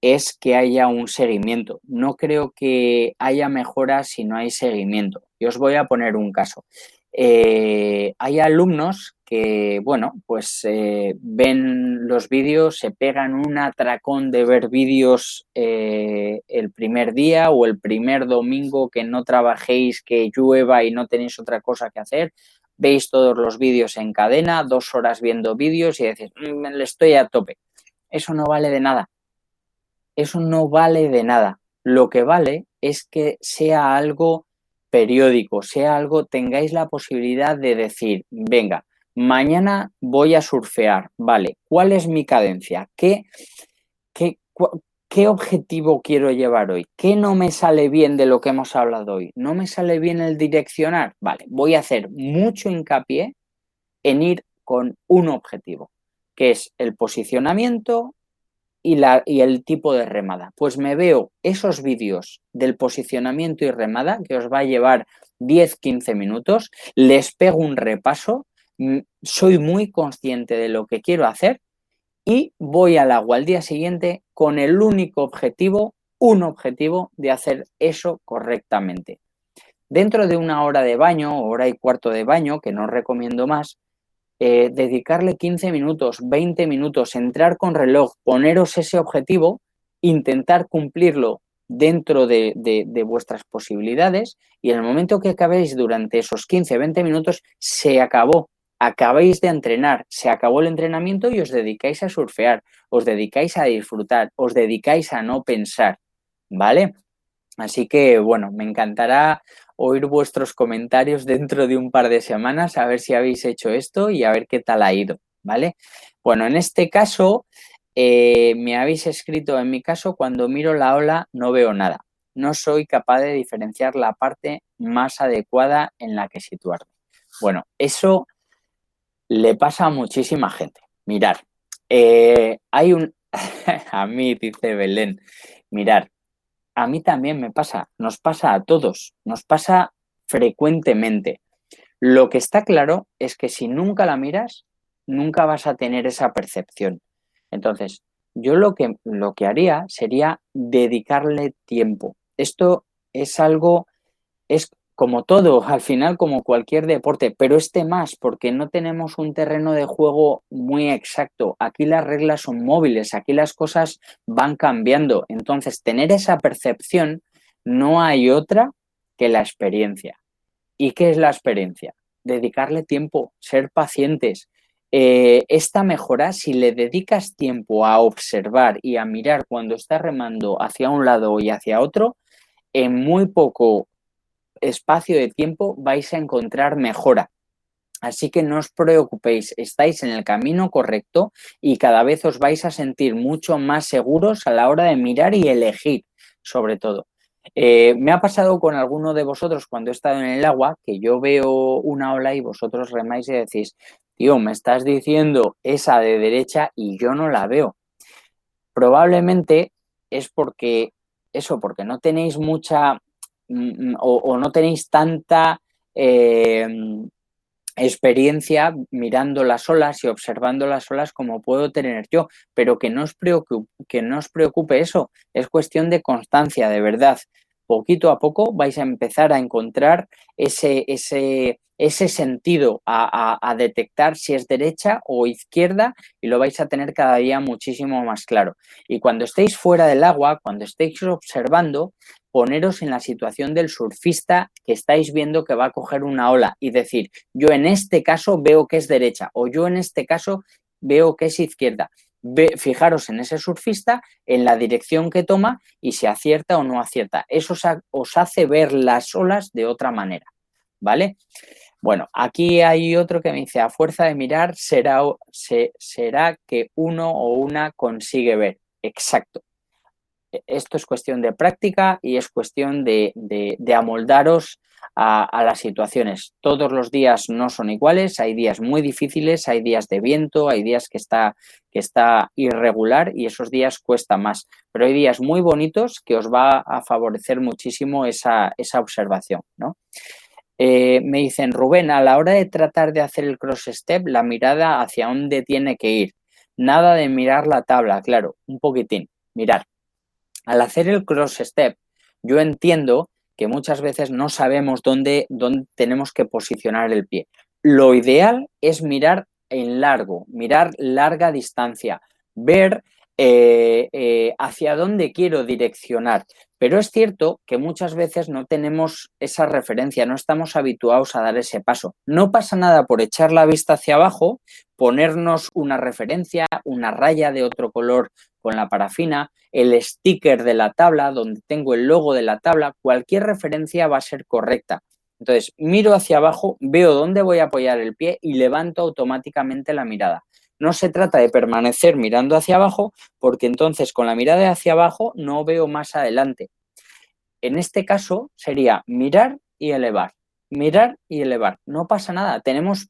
es que haya un seguimiento. No creo que haya mejoras si no hay seguimiento. Y os voy a poner un caso. Eh, hay alumnos que, bueno, pues eh, ven los vídeos, se pegan un atracón de ver vídeos eh, el primer día o el primer domingo que no trabajéis, que llueva y no tenéis otra cosa que hacer. Veis todos los vídeos en cadena, dos horas viendo vídeos y decís, mm, le estoy a tope. Eso no vale de nada eso no vale de nada. Lo que vale es que sea algo periódico, sea algo, tengáis la posibilidad de decir, venga, mañana voy a surfear, vale, ¿cuál es mi cadencia? ¿Qué, qué, qué objetivo quiero llevar hoy? ¿Qué no me sale bien de lo que hemos hablado hoy? ¿No me sale bien el direccionar? Vale, voy a hacer mucho hincapié en ir con un objetivo, que es el posicionamiento, y, el tipo de remada. Pues me veo esos vídeos del posicionamiento y remada que os va a llevar 10-15 minutos, les pego un repaso, mm, soy muy consciente de lo que quiero hacer y voy al agua al día siguiente con el único objetivo, un objetivo de hacer eso correctamente. Dentro de una hora de baño, hora y cuarto de baño, que no recomiendo más, eh, dedicarle 15 minutos, 20 minutos, entrar con reloj, poneros ese objetivo, intentar cumplirlo dentro de, vuestras posibilidades y en el momento que acabéis durante esos 15, 20 minutos, se acabó. Acabáis de entrenar, se acabó el entrenamiento y os dedicáis a surfear, os dedicáis a disfrutar, os dedicáis a no pensar, ¿vale? Así que, bueno, me encantará oír vuestros comentarios dentro de un par de semanas, a ver si habéis hecho esto y a ver qué tal ha ido, ¿vale? Bueno, en este caso, eh, me habéis escrito, en mi caso, cuando miro la ola no veo nada. no soy capaz de diferenciar la parte más adecuada en la que situarme. Bueno, eso le pasa a muchísima gente. Mirar, eh, hay un... a mí, dice Belén, mirar, a mí también me pasa, nos pasa a todos, nos pasa frecuentemente. Lo que está claro es que si nunca la miras, nunca vas a tener esa percepción. Entonces, yo lo que, lo que haría sería dedicarle tiempo. Esto es algo, es como todo, al final como cualquier deporte, pero este más porque no tenemos un terreno de juego muy exacto. Aquí las reglas son móviles, aquí las cosas van cambiando. Entonces, tener esa percepción no hay otra que la experiencia. ¿Y qué es la experiencia? Dedicarle tiempo, ser pacientes. Eh, esta mejora, si le dedicas tiempo a observar y a mirar cuando está remando hacia un lado y hacia otro, en muy poco espacio de tiempo vais a encontrar mejora. Así que no os preocupéis, estáis en el camino correcto y cada vez os vais a sentir mucho más seguros a la hora de mirar y elegir, sobre todo. Eh, me ha pasado con alguno de vosotros cuando he estado en el agua que yo veo una ola y vosotros remáis y decís, tío, me estás diciendo esa de derecha y yo no la veo. Probablemente es porque eso, porque no tenéis mucha Mm, o, no tenéis tanta eh, experiencia mirando las olas y observando las olas como puedo tener yo, pero que no os preocupe, que no os preocupe eso, es cuestión de constancia, de verdad. Poquito a poco vais a empezar a encontrar ese, ese, ese sentido a, detectar si es derecha o izquierda y lo vais a tener cada día muchísimo más claro. Y cuando estéis fuera del agua, cuando estéis observando, poneros en la situación del surfista que estáis viendo que va a coger una ola y decir, yo en este caso veo que es derecha o yo en este caso veo que es izquierda. fijaros en ese surfista, en la dirección que toma y si acierta o no acierta. Eso os, hace ver las olas de otra manera, ¿vale? Bueno, aquí hay otro que me dice, a fuerza de mirar será, será que uno o una consigue ver. Exacto. E-, esto es cuestión de práctica y es cuestión de, amoldaros a, las situaciones. Todos los días no son iguales, hay días muy difíciles, hay días de viento, hay días que está, irregular y esos días cuesta más. Pero hay días muy bonitos que os va a favorecer muchísimo esa, observación. ¿no? Eh, me dicen, Rubén, a la hora de tratar de hacer el cross step, la mirada hacia dónde tiene que ir. Nada de mirar la tabla, claro, un poquitín. Mirar, al hacer el cross step, yo entiendo que muchas veces no sabemos dónde, dónde tenemos que posicionar el pie. Lo ideal es mirar en largo, mirar larga distancia, ver eh, eh, hacia dónde quiero direccionar. Pero es cierto que muchas veces no tenemos esa referencia, no estamos habituados a dar ese paso. No pasa nada por echar la vista hacia abajo, ponernos una referencia, una raya de otro color con la parafina, el sticker de la tabla donde tengo el logo de la tabla, cualquier referencia va a ser correcta. Entonces, miro hacia abajo, veo dónde voy a apoyar el pie y levanto automáticamente la mirada. No se trata de permanecer mirando hacia abajo porque entonces con la mirada hacia abajo no veo más adelante. En este caso sería mirar y elevar, mirar y elevar. No pasa nada, tenemos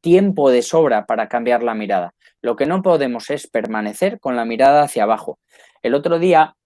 tiempo de sobra para cambiar la mirada. Lo que no podemos es permanecer con la mirada hacia abajo. El otro día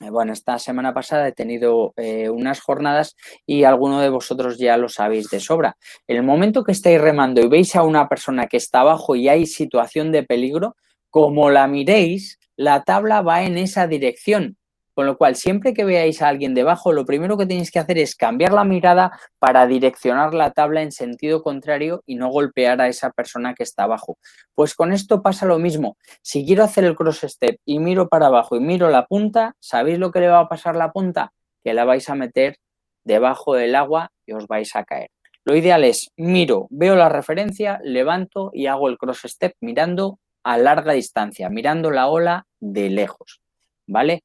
eh, bueno, esta semana pasada he tenido eh, unas jornadas y alguno de vosotros ya lo sabéis de sobra. El momento que estáis remando y veis a una persona que está abajo y hay situación de peligro, como la miréis, la tabla va en esa dirección. Con lo cual, siempre que veáis a alguien debajo, lo primero que tenéis que hacer es cambiar la mirada para direccionar la tabla en sentido contrario y no golpear a esa persona que está abajo. Pues con esto pasa lo mismo. Si quiero hacer el cross step y miro para abajo y miro la punta, ¿sabéis lo que le va a pasar la punta? Que la vais a meter debajo del agua y os vais a caer. Lo ideal es miro, veo la referencia, levanto y hago el cross step mirando a larga distancia, mirando la ola de lejos. ¿Vale?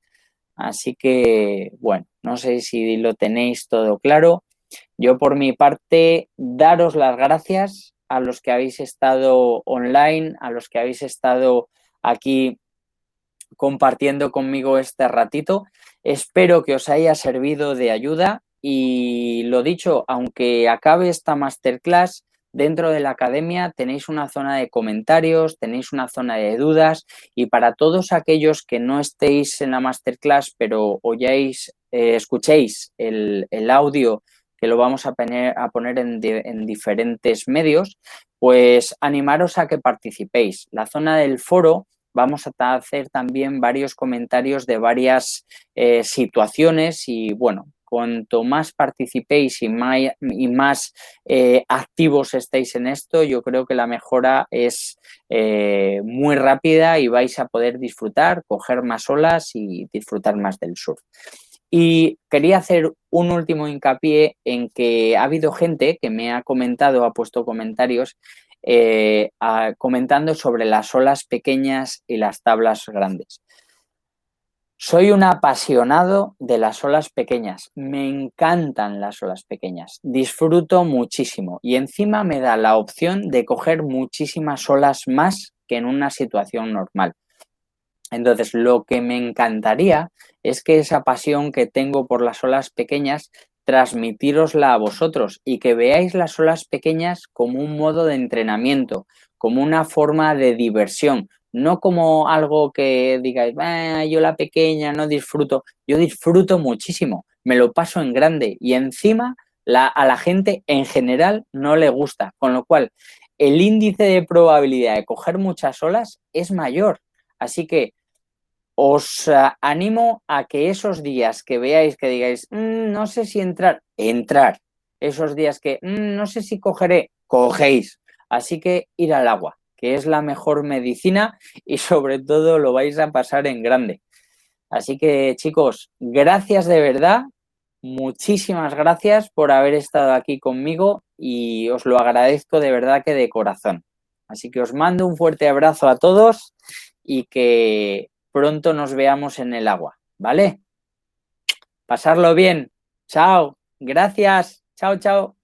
Así que, bueno, no sé si lo tenéis todo claro. Yo por mi parte, daros las gracias a los que habéis estado online, a los que habéis estado aquí compartiendo conmigo este ratito. Espero que os haya servido de ayuda y lo dicho, aunque acabe esta masterclass, dentro de la academia tenéis una zona de comentarios, tenéis una zona de dudas y para todos aquellos que no estéis en la masterclass pero oyáis, eh, escuchéis el, audio que lo vamos a poner, a poner en, en diferentes medios, pues animaros a que participéis. La zona del foro vamos a hacer también varios comentarios de varias eh, situaciones y bueno, cuanto más participéis y más, eh, activos estéis en esto, yo creo que la mejora es eh, muy rápida y vais a poder disfrutar, coger más olas y disfrutar más del surf. Y quería hacer un último hincapié en que ha habido gente que me ha comentado, ha puesto comentarios eh, comentando sobre las olas pequeñas y las tablas grandes. Soy un apasionado de las olas pequeñas, me encantan las olas pequeñas, disfruto muchísimo. Y encima me da la opción de coger muchísimas olas más que en una situación normal. Entonces, lo que me encantaría es que esa pasión que tengo por las olas pequeñas transmitirosla a vosotros y que veáis las olas pequeñas como un modo de entrenamiento, como una forma de diversión, no como algo que digáis, ah, yo la pequeña no disfruto, yo disfruto muchísimo, me lo paso en grande y encima a la gente en general no le gusta, con lo cual el índice de probabilidad de coger muchas olas es mayor. Así que os eh, animo a que esos días que veáis que digáis, mm, no sé si entrar, entrar. Esos días que mm, no sé si cogeré, cogéis. Así que ir al agua, que es la mejor medicina y sobre todo lo vais a pasar en grande. Así que chicos, gracias de verdad, muchísimas gracias por haber estado aquí conmigo y os lo agradezco de verdad que de corazón. Así que os mando un fuerte abrazo a todos y que pronto nos veamos en el agua, ¿vale? Pasarlo bien. Chao. Gracias. Chao, chao.